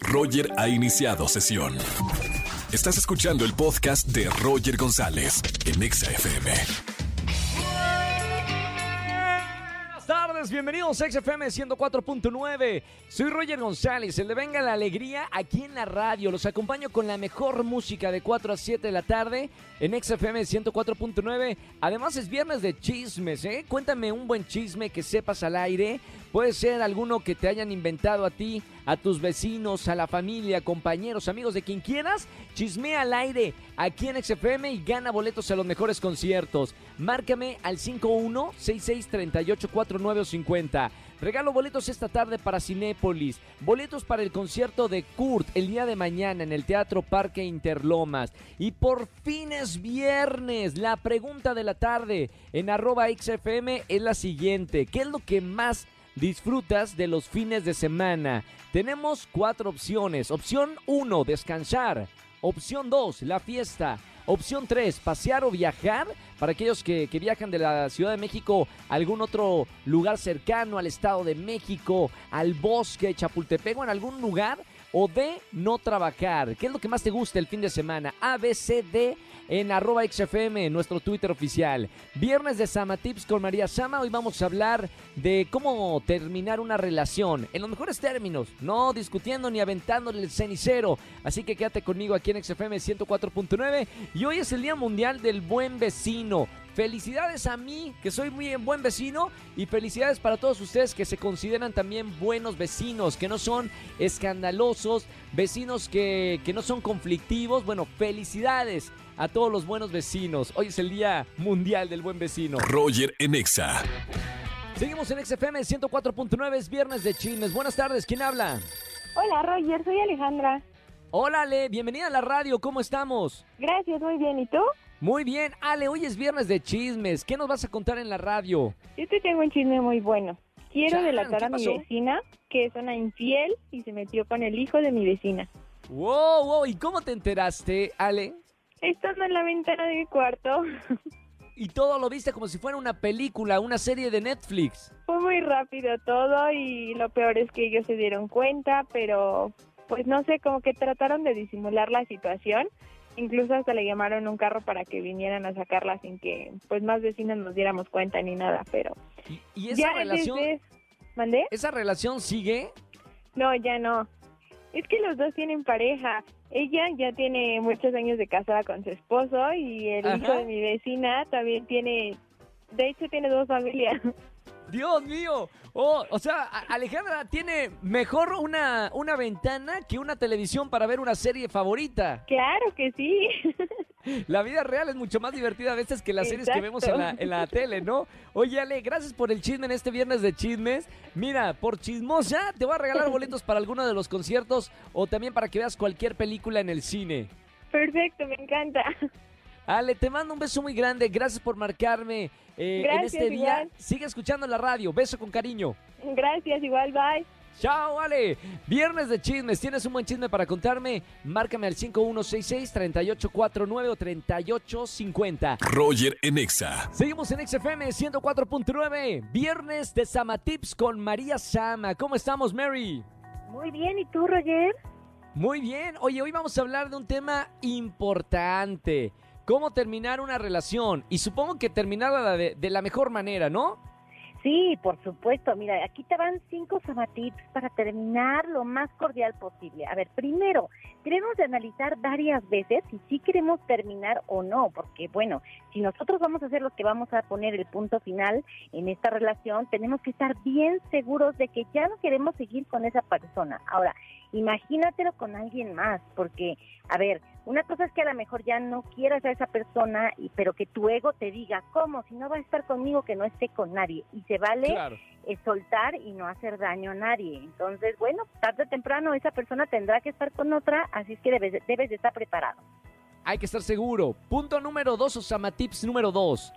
Roger ha iniciado sesión. Estás escuchando el podcast de Roger González en Exa FM. Buenas tardes, bienvenidos a XFM 104.9. Soy Roger González, el de Venga la Alegría aquí en la radio. Los acompaño con la mejor música de 4 a 7 de la tarde en XFM 104.9. Además es viernes de chismes, ¿eh? Cuéntame un buen chisme que sepas al aire. Puede ser alguno que te hayan inventado a ti, a tus vecinos, a la familia, compañeros, amigos, de quien quieras. Chismea al aire aquí en XFM y gana boletos a los mejores conciertos. Márcame al 5166384950. Regalo boletos esta tarde para Cinépolis. Boletos para el concierto de Kurt el día de mañana en el Teatro Parque Interlomas. Y por fin es viernes. La pregunta de la tarde en arroba XFM es la siguiente. ¿Qué es lo que más disfrutas de los fines de semana? Tenemos cuatro opciones. Opción 1, descansar. Opción 2, la fiesta. Opción 3, pasear o viajar. Para aquellos que, que, viajan de la Ciudad de México a algún otro lugar cercano al Estado de México, al bosque, Chapultepec o en algún lugar. O D, no trabajar. ¿Qué es lo que más te gusta el fin de semana? A, B, C, D en arroba XFM, nuestro Twitter oficial. Viernes de Sama Tips con María Sama. Hoy vamos a hablar de cómo terminar una relación en los mejores términos, no discutiendo ni aventándole el cenicero. Así que quédate conmigo aquí en XFM 104.9. Y hoy es el Día Mundial del Buen Vecino. Felicidades a mí, que soy muy buen vecino, y felicidades para todos ustedes que se consideran también buenos vecinos, que no son escandalosos, vecinos que, que no son conflictivos. Bueno, felicidades a todos los buenos vecinos. Hoy es el Día Mundial del Buen Vecino. Roger en Exa. Seguimos en XFM 104.9, es viernes de chismes. Buenas tardes, ¿quién habla? Hola Roger, soy Alejandra. Hola Ale, bienvenida a la radio, ¿cómo estamos? Gracias, muy bien, ¿y tú? Muy bien, Ale, hoy es viernes de chismes. ¿Qué nos vas a contar en la radio? Yo te tengo un chisme muy bueno. Quiero delatar a mi vecina que es una infiel y se metió con el hijo de mi vecina. Wow, wow, ¿y cómo te enteraste, Ale? Estando en la ventana de mi cuarto. Y todo lo viste como si fuera una película, una serie de Netflix. Fue muy rápido todo y lo peor es que ellos se dieron cuenta, pero pues no sé, como que trataron de disimular la situación. Incluso hasta le llamaron un carro para que vinieran a sacarla sin que pues más vecinos nos diéramos cuenta ni nada, pero... ¿Y, y esa relación... Desde... ¿Mandé? ¿Esa relación sigue? No, ya no. Es que los dos tienen pareja. Ella ya tiene muchos años de casada con su esposo y el Ajá. hijo de mi vecina también tiene, de hecho tiene dos familias. Dios mío. Oh, o sea, Alejandra tiene mejor una, una ventana que una televisión para ver una serie favorita. Claro que sí. La vida real es mucho más divertida a veces que las Exacto. series que vemos en la, en la tele, ¿no? Oye, Ale, gracias por el chisme en este viernes de chismes. Mira, por chismosa te voy a regalar boletos para alguno de los conciertos o también para que veas cualquier película en el cine. Perfecto, me encanta. Ale, te mando un beso muy grande. Gracias por marcarme eh, Gracias, en este día. igual. Sigue escuchando la radio. Beso con cariño. Gracias, igual, bye. Chao, Ale. Viernes de chismes. ¿Tienes un buen chisme para contarme? Márcame al 5166-3849 o 3850. Roger en Exa. Seguimos en XFM 104.9. Viernes de Sama Tips con María Sama. ¿Cómo estamos, Mary? Muy bien, ¿y tú, Roger? Muy bien. Oye, hoy vamos a hablar de un tema importante. ¿Cómo terminar una relación? Y supongo que terminarla de, de la mejor manera, ¿no? Sí, por supuesto. Mira, aquí te van cinco samatips para terminar lo más cordial posible. A ver, primero, tenemos de analizar varias veces si sí queremos terminar o no, porque bueno, si nosotros vamos a ser los que vamos a poner el punto final en esta relación, tenemos que estar bien seguros de que ya no queremos seguir con esa persona. Ahora, imagínatelo con alguien más, porque, a ver, una cosa es que a lo mejor ya no quieras a esa persona, y, pero que tu ego te diga, ¿cómo? Si no va a estar conmigo, que no esté con nadie. Y se vale Claro. eh, soltar y no hacer daño a nadie. Entonces, bueno, tarde o temprano esa persona tendrá que estar con otra, así es que debes, de- debes de estar preparado. Hay que estar seguro. Punto número dos o Sama Tips número dos.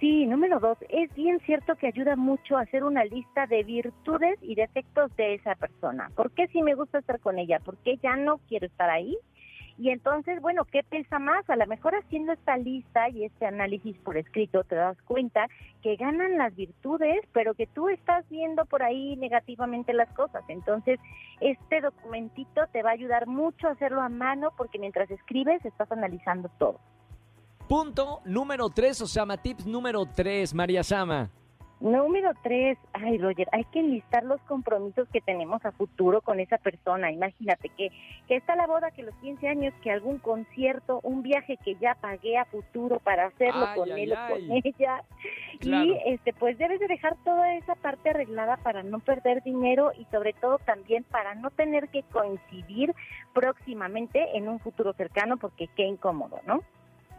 Sí, número dos, es bien cierto que ayuda mucho a hacer una lista de virtudes y defectos de esa persona. ¿Por qué sí me gusta estar con ella? ¿Por qué ya no quiero estar ahí? Y entonces, bueno, ¿qué pesa más? A lo mejor haciendo esta lista y este análisis por escrito te das cuenta que ganan las virtudes, pero que tú estás viendo por ahí negativamente las cosas. Entonces, este documentito te va a ayudar mucho a hacerlo a mano porque mientras escribes estás analizando todo. Punto número 3, Osama. Tips número 3, María Sama. Número tres, ay Roger, hay que enlistar los compromisos que tenemos a futuro con esa persona. Imagínate que, que está la boda, que los 15 años, que algún concierto, un viaje que ya pagué a futuro para hacerlo Ay, con ay, él o con ella. Claro. Y este, pues debes de dejar toda esa parte arreglada para no perder dinero y sobre todo también para no tener que coincidir próximamente en un futuro cercano porque qué incómodo, ¿no?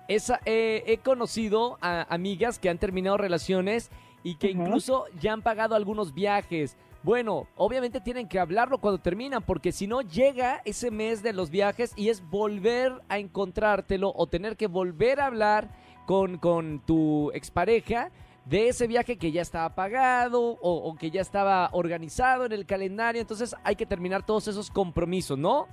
Esa, eh, he conocido a amigas que han terminado relaciones y que incluso ya han pagado algunos viajes. Bueno, obviamente tienen que hablarlo cuando terminan, porque si no llega ese mes de los viajes y es volver a encontrártelo o tener que volver a hablar con, con tu expareja de ese viaje que ya estaba pagado o, o que ya estaba organizado en el calendario. Entonces hay que terminar todos esos compromisos, ¿no?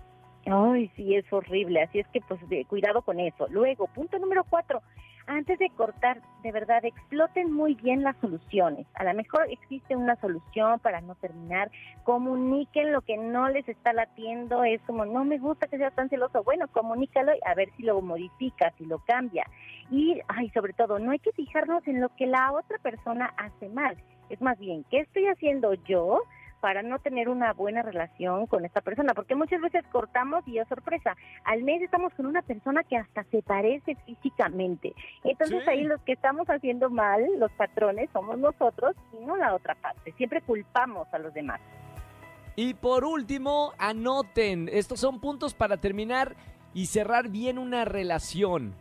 Ay, sí, es horrible. Así es que, pues, de- cuidado con eso. Luego, punto número cuatro. Antes de cortar, de verdad, exploten muy bien las soluciones. A lo mejor existe una solución para no terminar. Comuniquen lo que no les está latiendo. Es como, no me gusta que sea tan celoso. Bueno, comunícalo y a ver si lo modifica, si lo cambia. Y, ay, sobre todo, no hay que fijarnos en lo que la otra persona hace mal. Es más bien, ¿qué estoy haciendo yo? Para no tener una buena relación con esta persona, porque muchas veces cortamos y es sorpresa, al mes estamos con una persona que hasta se parece físicamente. Entonces Sí. ahí los que estamos haciendo mal, los patrones, somos nosotros y no la otra parte. Siempre culpamos a los demás. Y por último, anoten. Estos son puntos para terminar y cerrar bien una relación.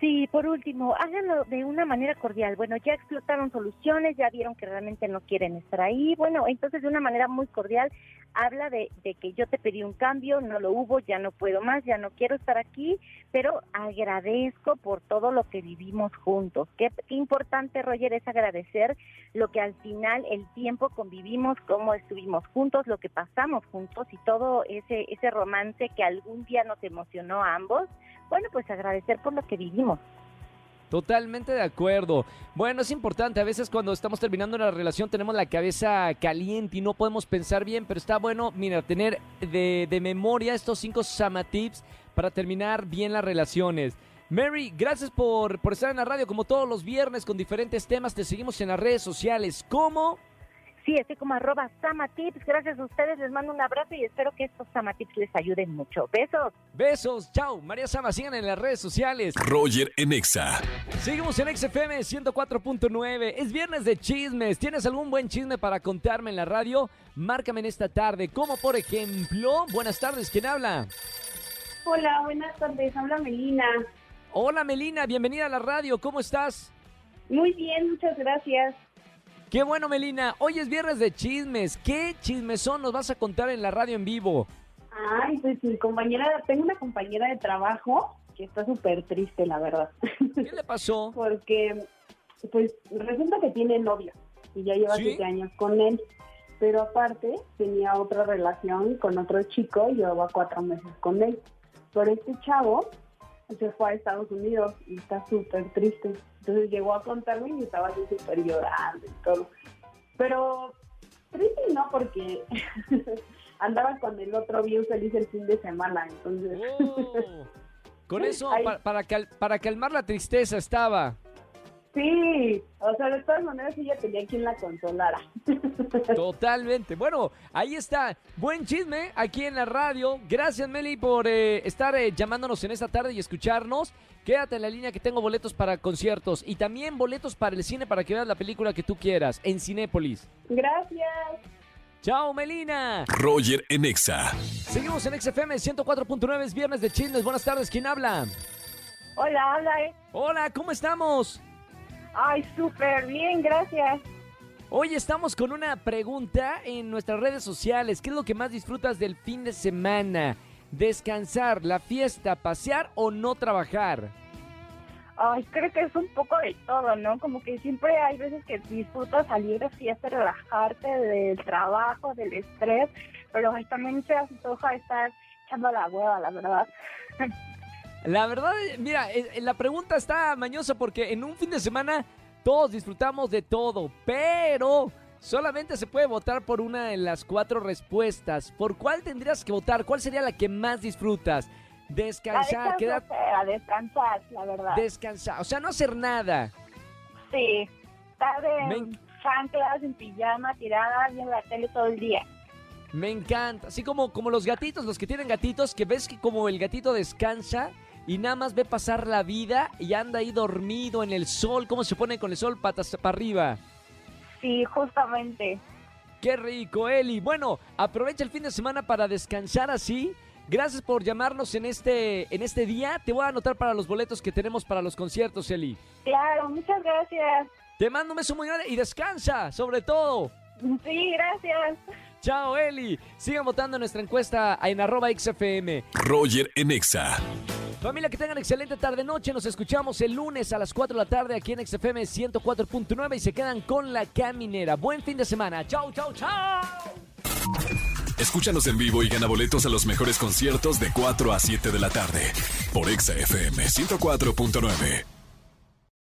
Sí, por último, háganlo de una manera cordial. Bueno, ya explotaron soluciones, ya vieron que realmente no quieren estar ahí. Bueno, entonces de una manera muy cordial, habla de, de que yo te pedí un cambio, no lo hubo, ya no puedo más, ya no quiero estar aquí, pero agradezco por todo lo que vivimos juntos. Qué, importante, Roger, es agradecer lo que al final el tiempo convivimos, cómo estuvimos juntos, lo que pasamos juntos y todo ese, ese romance que algún día nos emocionó a ambos bueno, pues agradecer por lo que vivimos. Totalmente de acuerdo. Bueno, es importante. A veces cuando estamos terminando una relación tenemos la cabeza caliente y no podemos pensar bien, pero está bueno, mira, tener de, memoria estos cinco Sama Tips para terminar bien las relaciones. Mary, gracias por, por estar en la radio como todos los viernes con diferentes temas. Te seguimos en las redes sociales. ¿Cómo? Sí, estoy como arroba Samatips. Gracias a ustedes, les mando un abrazo y espero que estos Samatips les ayuden mucho. Besos. Besos, chao. María Sama, sigan en las redes sociales. Roger en Exa. Seguimos en XFM 104.9. Es viernes de chismes. ¿Tienes algún buen chisme para contarme en la radio? Márcame en esta tarde. Como por ejemplo, buenas tardes, ¿quién habla? Hola, buenas tardes. Habla Melina. Hola Melina, bienvenida a la radio. ¿Cómo estás? Muy bien, muchas gracias. Qué bueno Melina. Hoy es viernes de chismes. ¿Qué chismesón nos vas a contar en la radio en vivo? Ay, pues mi compañera, tengo una compañera de trabajo que está súper triste, la verdad. ¿Qué le pasó? Porque, pues, resulta que tiene novio y ya lleva ¿Sí? siete años con él. Pero aparte, tenía otra relación con otro chico y llevaba cuatro meses con él. Pero este chavo se fue a Estados Unidos y está súper triste. Entonces llegó a contarme y estaba así súper llorando y todo. Pero triste no, porque andaba con el otro bien feliz el fin de semana. Entonces, Oh, con eso, Ay. pa- para, cal- para calmar la tristeza estaba. Sí, o sea, de todas maneras ella tenía quien la consolara. Totalmente. Bueno, ahí está. Buen chisme aquí en la radio. Gracias, Meli, por eh, estar eh, llamándonos en esta tarde y escucharnos. Quédate en la línea que tengo boletos para conciertos y también boletos para el cine para que veas la película que tú quieras en Cinépolis. Gracias. ¡Chao, Melina! Roger en Exa. Seguimos en XFM 104.9, es viernes de chismes. Buenas tardes, ¿quién habla? Hola, habla, ¿eh? Hola, ¿cómo estamos? Ay, súper bien, gracias. Hoy estamos con una pregunta en nuestras redes sociales. ¿Qué es lo que más disfrutas del fin de semana? ¿Descansar, la fiesta, pasear o no trabajar? Ay, creo que es un poco de todo, ¿no? Como que siempre hay veces que disfrutas salir de fiesta, relajarte del trabajo, del estrés, pero también se antoja estar echando la hueva, la verdad. La verdad, mira, eh, la pregunta está mañosa porque en un fin de semana todos disfrutamos de todo, pero solamente se puede votar por una de las cuatro respuestas. ¿Por cuál tendrías que votar? ¿Cuál sería la que más disfrutas? Descansar, a quedar, descansar, la verdad. descansar, o sea, no hacer nada. sí, estar en Me- chanclas, en pijama, tirada, viendo la tele todo el día. Me encanta. Así como, como los gatitos, los que tienen gatitos, que ves que como el gatito descansa y nada más ve pasar la vida y anda ahí dormido en el sol, cómo se pone con el sol patas para arriba. Sí, justamente. Qué rico, Eli. Bueno, aprovecha el fin de semana para descansar así. Gracias por llamarnos en este, en este día. Te voy a anotar para los boletos que tenemos para los conciertos, Eli. Claro, muchas gracias. Te mando un beso muy grande y descansa, sobre todo. Sí, gracias. Chao, Eli. Sigan votando en nuestra encuesta en arroba XFM. Roger en Exa. Familia, que tengan excelente tarde-noche. Nos escuchamos el lunes a las 4 de la tarde aquí en XFM 104.9 y se quedan con la caminera. Buen fin de semana. Chao, chao, chao. Escúchanos en vivo y gana boletos a los mejores conciertos de 4 a 7 de la tarde por Exa FM 104.9.